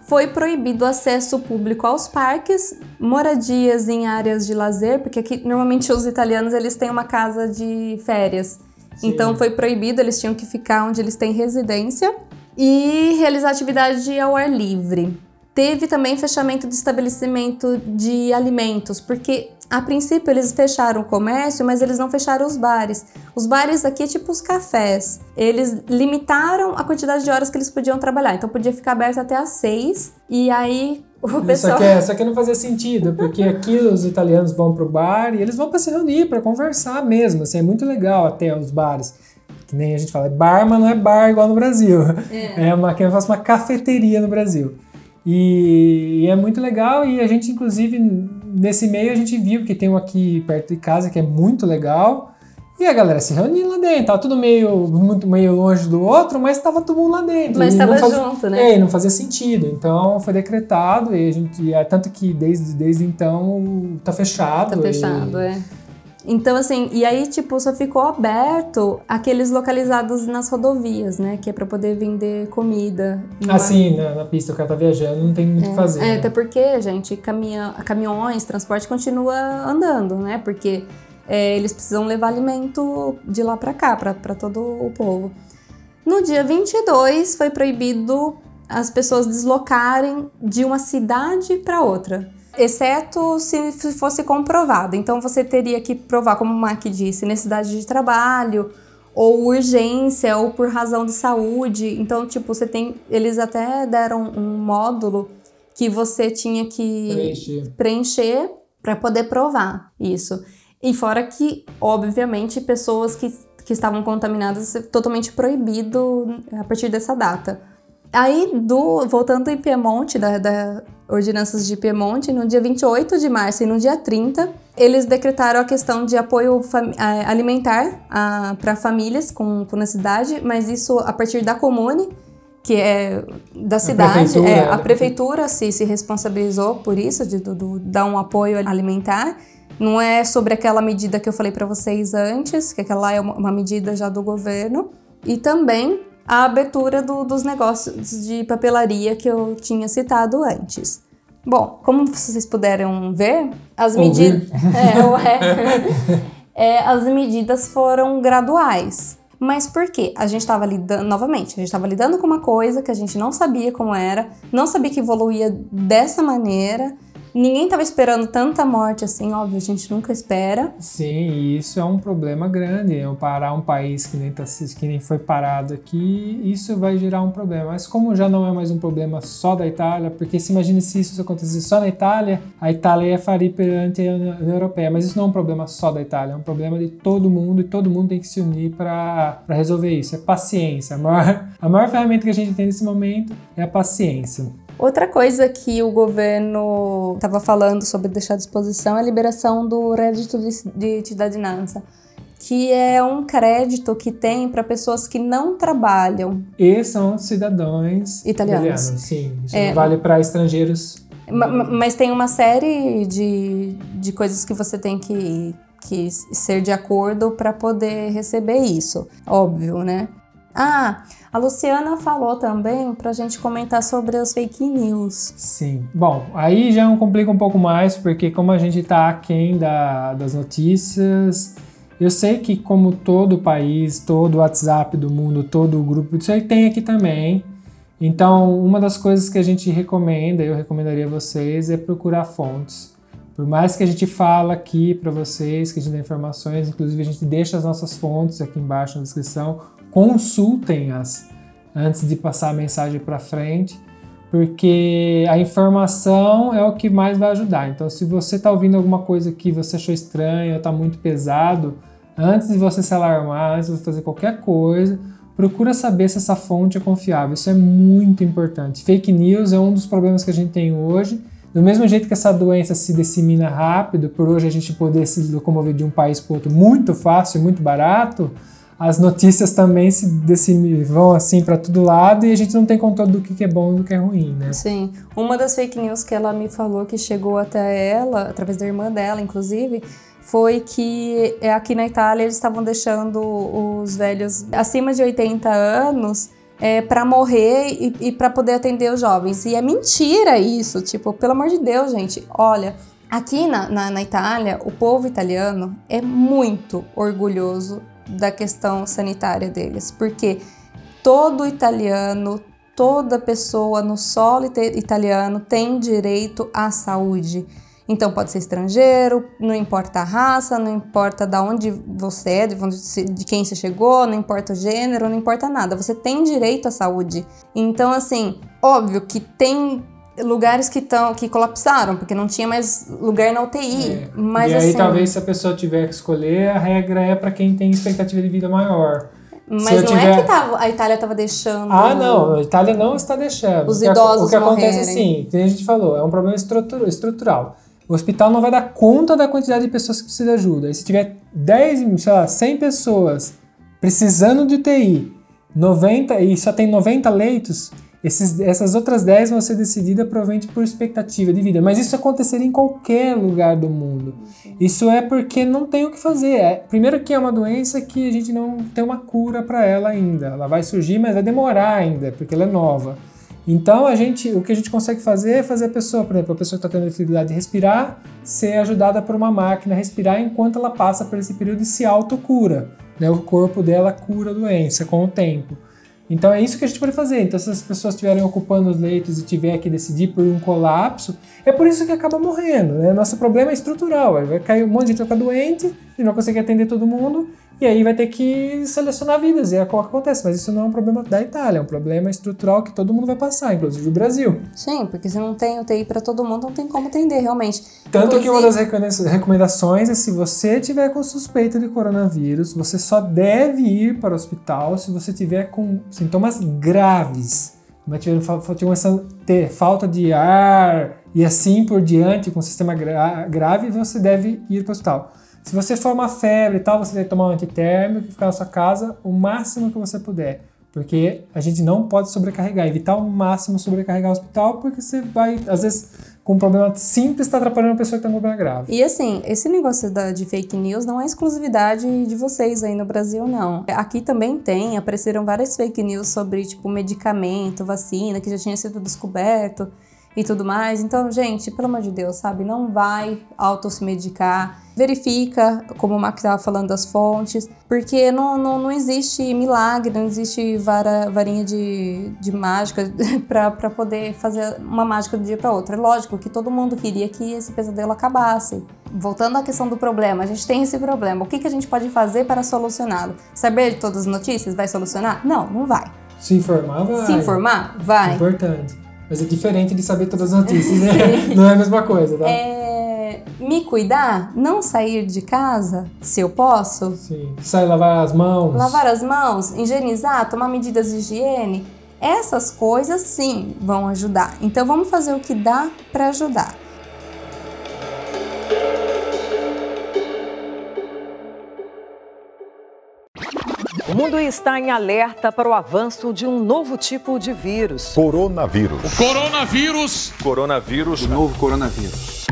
foi proibido o acesso público aos parques, moradias em áreas de lazer, porque aqui normalmente os italianos eles têm uma casa de férias. Sim. Então foi proibido, eles tinham que ficar onde eles têm residência e realizar atividade ao ar livre. Teve também fechamento de estabelecimento de alimentos, porque a princípio eles fecharam o comércio, mas eles não fecharam os bares. Os bares aqui é tipo os cafés. Eles limitaram a quantidade de horas que eles podiam trabalhar. Então podia ficar aberto até às seis. E aí o pessoal. Isso aqui, isso aqui não fazia sentido, porque aqui os italianos vão pro bar e eles vão para se reunir, para conversar mesmo. Assim, é muito legal até os bares. Que nem a gente fala, é bar, mas não é bar igual no Brasil. É, é uma, que eu faço uma cafeteria no Brasil. E, e, é muito legal e a gente, inclusive, nesse meio a gente viu que tem um aqui perto de casa que é muito legal. E a galera se reunindo lá dentro, tava tudo meio, muito, meio longe do outro, mas tava todo mundo lá dentro. Mas estava junto, né? É, não fazia sentido. Então foi decretado e a gente. Tanto que desde, desde então tá fechado. Tá fechado, e, é. Então, assim, e aí, tipo, só ficou aberto aqueles localizados nas rodovias, né? Que é pra poder vender comida. Ah, sim, na, na, pista o cara tá viajando, não tem muito o é, que fazer. É, né? até porque, gente, caminha, caminhões, transporte continua andando, né? Porque é, eles precisam levar alimento de lá pra cá, pra, pra todo o povo. No dia 22, foi proibido as pessoas deslocarem de uma cidade para outra exceto se fosse comprovado. Então você teria que provar, como o Mark disse, necessidade de trabalho ou urgência ou por razão de saúde. Então, tipo, você tem, eles até deram um módulo que você tinha que preencher, preencher para poder provar isso. E fora que, obviamente, pessoas que, que estavam contaminadas totalmente proibido a partir dessa data. Aí, do, voltando em Piemonte, da, da Ordenanças de Piemonte, no dia 28 de março e no dia 30, eles decretaram a questão de apoio alimentar para famílias com, com necessidade, mas isso a partir da comune, que é da cidade. A prefeitura, é, a prefeitura se, se responsabilizou por isso, de, de, de dar um apoio alimentar. Não é sobre aquela medida que eu falei para vocês antes, que aquela é uma, uma medida já do governo. E também a abertura do, dos negócios de papelaria que eu tinha citado antes. Bom, como vocês puderam ver, as medidas. (laughs) É, é, as medidas foram graduais. Mas por quê? A gente estava lidando, novamente, a gente estava lidando com uma coisa que a gente não sabia como era, não sabia que evoluía dessa maneira, Ninguém estava esperando tanta morte assim, óbvio, a gente nunca espera. Sim, e isso é um problema grande. Eu parar um país que nem, tá, que nem foi parado aqui, isso vai gerar um problema. Mas como já não é mais um problema só da Itália, porque se imagine se isso acontecesse só na Itália, a Itália ia falir perante a União Europeia. Mas isso não é um problema só da Itália, é um problema de todo mundo e todo mundo tem que se unir para resolver isso. É paciência. A maior, (laughs) a maior ferramenta que a gente tem nesse momento é a paciência. Outra coisa que o governo estava falando sobre deixar à disposição é a liberação do crédito de cidadania, que é um crédito que tem para pessoas que não trabalham. E são cidadãos italianos. italianos sim, isso é, vale para estrangeiros. Mas tem uma série de, de coisas que você tem que, que ser de acordo para poder receber isso, óbvio, né? Ah, a Luciana falou também para a gente comentar sobre as fake news. Sim. Bom, aí já complica um pouco mais, porque como a gente está aquém da, das notícias, eu sei que como todo país, todo WhatsApp do mundo, todo grupo, isso aí tem aqui também. Então, uma das coisas que a gente recomenda, eu recomendaria a vocês, é procurar fontes. Por mais que a gente fala aqui para vocês, que a gente dá informações, inclusive a gente deixa as nossas fontes aqui embaixo na descrição, consultem-as antes de passar a mensagem para frente, porque a informação é o que mais vai ajudar. Então, se você está ouvindo alguma coisa que você achou estranha ou está muito pesado, antes de você se alarmar, antes de você fazer qualquer coisa, procura saber se essa fonte é confiável. Isso é muito importante. Fake news é um dos problemas que a gente tem hoje. Do mesmo jeito que essa doença se dissemina rápido, por hoje a gente poder se locomover de um país para outro muito fácil, muito barato, as notícias também se vão assim para todo lado e a gente não tem controle do que é bom e do que é ruim, né? Sim. Uma das fake news que ela me falou que chegou até ela, através da irmã dela, inclusive, foi que é, aqui na Itália eles estavam deixando os velhos acima de 80 anos é, para morrer e, e para poder atender os jovens. E é mentira isso, tipo, pelo amor de Deus, gente. Olha, aqui na, na, na Itália, o povo italiano é muito orgulhoso da questão sanitária deles, porque todo italiano, toda pessoa no solo italiano tem direito à saúde. Então pode ser estrangeiro, não importa a raça, não importa de onde você é, de, onde, de quem você chegou, não importa o gênero, não importa nada. Você tem direito à saúde. Então, assim, óbvio que tem lugares que estão que colapsaram porque não tinha mais lugar na UTI. É. Mas e aí assim, talvez se a pessoa tiver que escolher, a regra é para quem tem expectativa de vida maior. Mas não tiver... é que tava, a Itália estava deixando. Ah, não, a Itália não está deixando. Os idosos O que, o que acontece assim, que a gente falou, é um problema estrutural. O hospital não vai dar conta da quantidade de pessoas que precisam de ajuda. E se tiver 10, sei lá, 100 pessoas precisando de UTI, 90 e só tem 90 leitos, esses, essas outras 10 vão ser decididas provavelmente por expectativa de vida. Mas isso aconteceria em qualquer lugar do mundo. Isso é porque não tem o que fazer. É, primeiro que é uma doença que a gente não tem uma cura para ela ainda. Ela vai surgir, mas vai demorar ainda, porque ela é nova. Então a gente, o que a gente consegue fazer é fazer a pessoa, por exemplo, a pessoa que está tendo dificuldade de respirar, ser ajudada por uma máquina a respirar enquanto ela passa por esse período de se autocura. Né? O corpo dela cura a doença com o tempo. Então é isso que a gente pode fazer. Então, se as pessoas estiverem ocupando os leitos e tiver que decidir por um colapso, é por isso que acaba morrendo. Né? Nosso problema é estrutural. Vai cair um monte de gente vai ficar doente, e não conseguir atender todo mundo, e aí vai ter que selecionar vidas, e é o que acontece. Mas isso não é um problema da Itália, é um problema estrutural que todo mundo vai passar, inclusive o Brasil. Sim, porque se não tem UTI para todo mundo, não tem como atender, realmente. Tanto inclusive... que uma das recomendações é se você tiver com suspeita de coronavírus, você só deve ir para o hospital se você tiver com sintomas graves. Mas a ter falta de ar e assim por diante, com sistema gra grave, você deve ir para o hospital. Se você for uma febre e tal, você deve tomar um antitérmico e ficar na sua casa o máximo que você puder. Porque a gente não pode sobrecarregar, evitar ao máximo sobrecarregar o hospital, porque você vai, às vezes, com um problema simples, está atrapalhando uma pessoa que com um problema grave. E assim, esse negócio da, de fake news não é exclusividade de vocês aí no Brasil, não. Aqui também tem, apareceram várias fake news sobre, tipo, medicamento, vacina, que já tinha sido descoberto e tudo mais. Então, gente, pelo amor de Deus, sabe? Não vai auto se medicar. Verifica, como o Mark estava falando, das fontes, porque não, não, não existe milagre, não existe vara, varinha de, de mágica (laughs) para poder fazer uma mágica do dia para outro. É lógico que todo mundo queria que esse pesadelo acabasse. Voltando à questão do problema, a gente tem esse problema. O que, que a gente pode fazer para solucioná-lo? Saber de todas as notícias vai solucionar? Não, não vai. Se informar, vai. Se informar, vai. Importante. Mas é diferente de saber todas as notícias, né? (laughs) Não é a mesma coisa, tá? É... Me cuidar, não sair de casa, se eu posso. Sim. Sair lavar as mãos. Lavar as mãos, higienizar, tomar medidas de higiene. Essas coisas sim vão ajudar. Então vamos fazer o que dá para ajudar. Mundo está em alerta para o avanço de um novo tipo de vírus. Coronavírus. O coronavírus. Coronavírus. O novo coronavírus.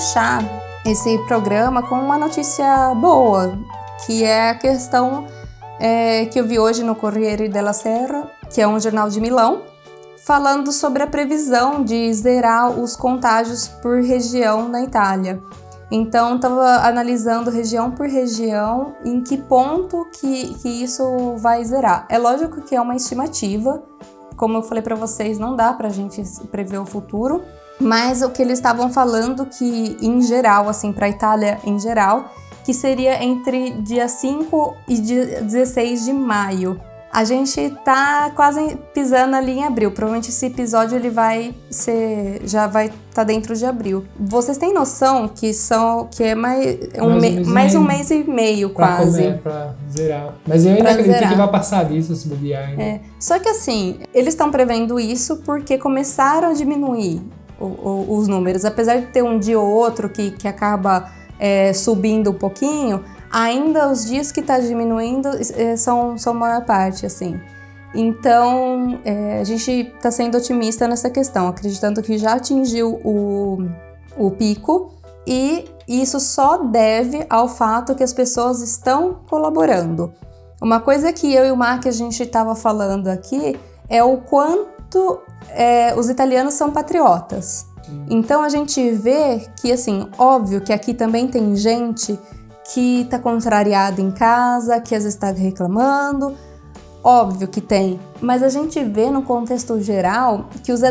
Fechar esse programa com uma notícia boa, que é a questão é, que eu vi hoje no Corriere della Sera, que é um jornal de Milão, falando sobre a previsão de zerar os contágios por região na Itália. Então, estava analisando região por região em que ponto que, que isso vai zerar. É lógico que é uma estimativa, como eu falei para vocês, não dá para a gente prever o futuro, mas o que eles estavam falando que, em geral, assim, para a Itália em geral, que seria entre dia 5 e dia 16 de maio. A gente tá quase pisando ali em abril. Provavelmente esse episódio ele vai ser já vai estar tá dentro de abril. Vocês têm noção que são que é mais um, mais, me, um, mais um mês e meio pra quase comer, pra zerar. Mas eu ainda pra acredito zerar. que vai passar disso se bobear. É. Só que assim, eles estão prevendo isso porque começaram a diminuir o, o, os números, apesar de ter um dia ou outro que, que acaba é, subindo um pouquinho ainda os dias que está diminuindo é, são, são a maior parte, assim. Então, é, a gente está sendo otimista nessa questão, acreditando que já atingiu o, o pico e isso só deve ao fato que as pessoas estão colaborando. Uma coisa que eu e o Mark a gente estava falando aqui é o quanto é, os italianos são patriotas. Então a gente vê que, assim, óbvio que aqui também tem gente que está contrariado em casa, que às vezes está reclamando. Óbvio que tem, mas a gente vê no contexto geral que os,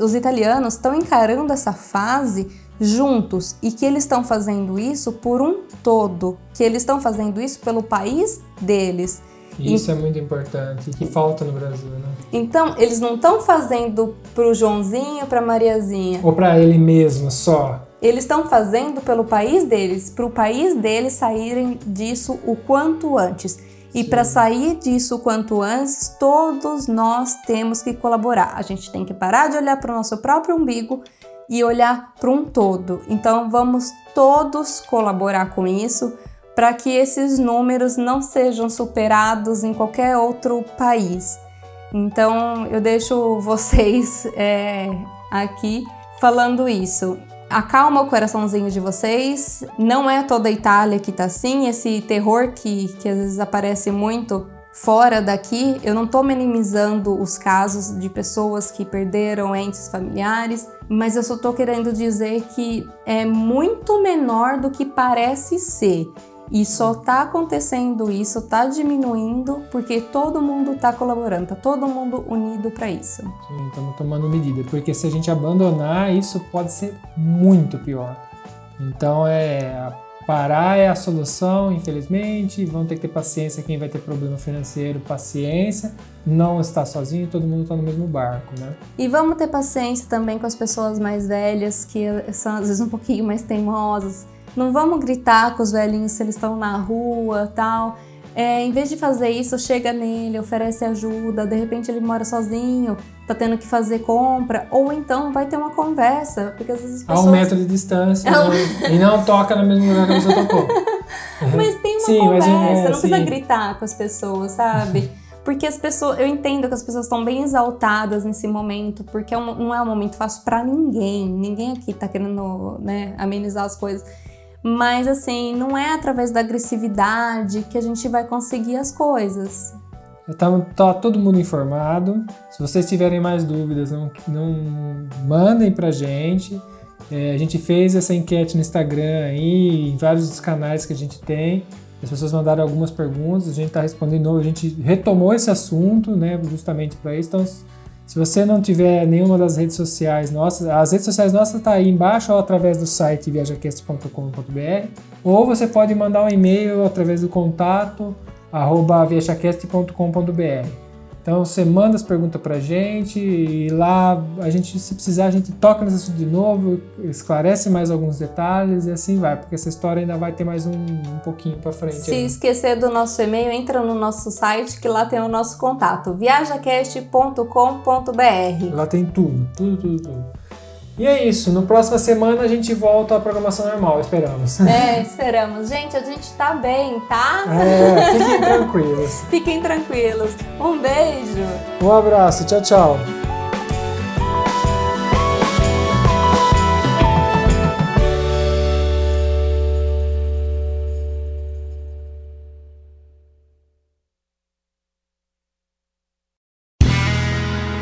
os italianos estão encarando essa fase juntos e que eles estão fazendo isso por um todo, que eles estão fazendo isso pelo país deles. Isso e... é muito importante, que falta no Brasil, né? Então, eles não estão fazendo pro Joãozinho, pra Mariazinha. Ou para ele mesmo só. Eles estão fazendo pelo país deles, para o país deles saírem disso o quanto antes. E para sair disso o quanto antes, todos nós temos que colaborar. A gente tem que parar de olhar para o nosso próprio umbigo e olhar para um todo. Então vamos todos colaborar com isso para que esses números não sejam superados em qualquer outro país. Então eu deixo (laughs) vocês é, aqui falando isso acalma o coraçãozinho de vocês. Não é toda a Itália que tá assim, esse terror que, que às vezes aparece muito fora daqui. Eu não tô minimizando os casos de pessoas que perderam entes familiares, mas eu só tô querendo dizer que é muito menor do que parece ser. E só tá acontecendo isso, tá diminuindo, porque todo mundo tá colaborando, tá todo mundo unido para isso. Sim, estamos tomando medida, porque se a gente abandonar, isso pode ser muito pior. Então é parar é a solução, infelizmente. Vão ter que ter paciência quem vai ter problema financeiro, paciência. Não está sozinho, todo mundo está no mesmo barco, né? E vamos ter paciência também com as pessoas mais velhas, que são às vezes um pouquinho mais teimosas não vamos gritar com os velhinhos se eles estão na rua tal. É, em vez de fazer isso, chega nele, oferece ajuda, de repente ele mora sozinho, tá tendo que fazer compra, ou então vai ter uma conversa, porque às vezes pessoas... A um metro de distância, é um... e não toca no mesmo lugar que você tocou. (laughs) mas tem uma sim, conversa, mas, é, não precisa sim. gritar com as pessoas, sabe? Porque as pessoas, eu entendo que as pessoas estão bem exaltadas nesse momento, porque é não é um momento fácil para ninguém. Ninguém aqui tá querendo, né, amenizar as coisas. Mas assim, não é através da agressividade que a gente vai conseguir as coisas. Tá, tá todo mundo informado. Se vocês tiverem mais dúvidas, não, não mandem pra gente. É, a gente fez essa enquete no Instagram aí, em vários dos canais que a gente tem. As pessoas mandaram algumas perguntas, a gente está respondendo, a gente retomou esse assunto, né, justamente para isso. Então, se você não tiver nenhuma das redes sociais nossas, as redes sociais nossas estão tá aí embaixo ou através do site viajacast.com.br, ou você pode mandar um e-mail através do contato arroba viajacast.com.br. Então você manda as perguntas pra gente e lá a gente, se precisar, a gente toca nesse assunto de novo, esclarece mais alguns detalhes e assim vai, porque essa história ainda vai ter mais um, um pouquinho pra frente. Se aí. esquecer do nosso e-mail, entra no nosso site que lá tem o nosso contato, viajacast.com.br. Lá tem tudo, tudo, tudo, tudo. E é isso. No próxima semana a gente volta à programação normal, esperamos. É, esperamos. Gente, a gente tá bem, tá? É, fiquem tranquilos. (laughs) fiquem tranquilos. Um beijo. Um abraço. Tchau, tchau.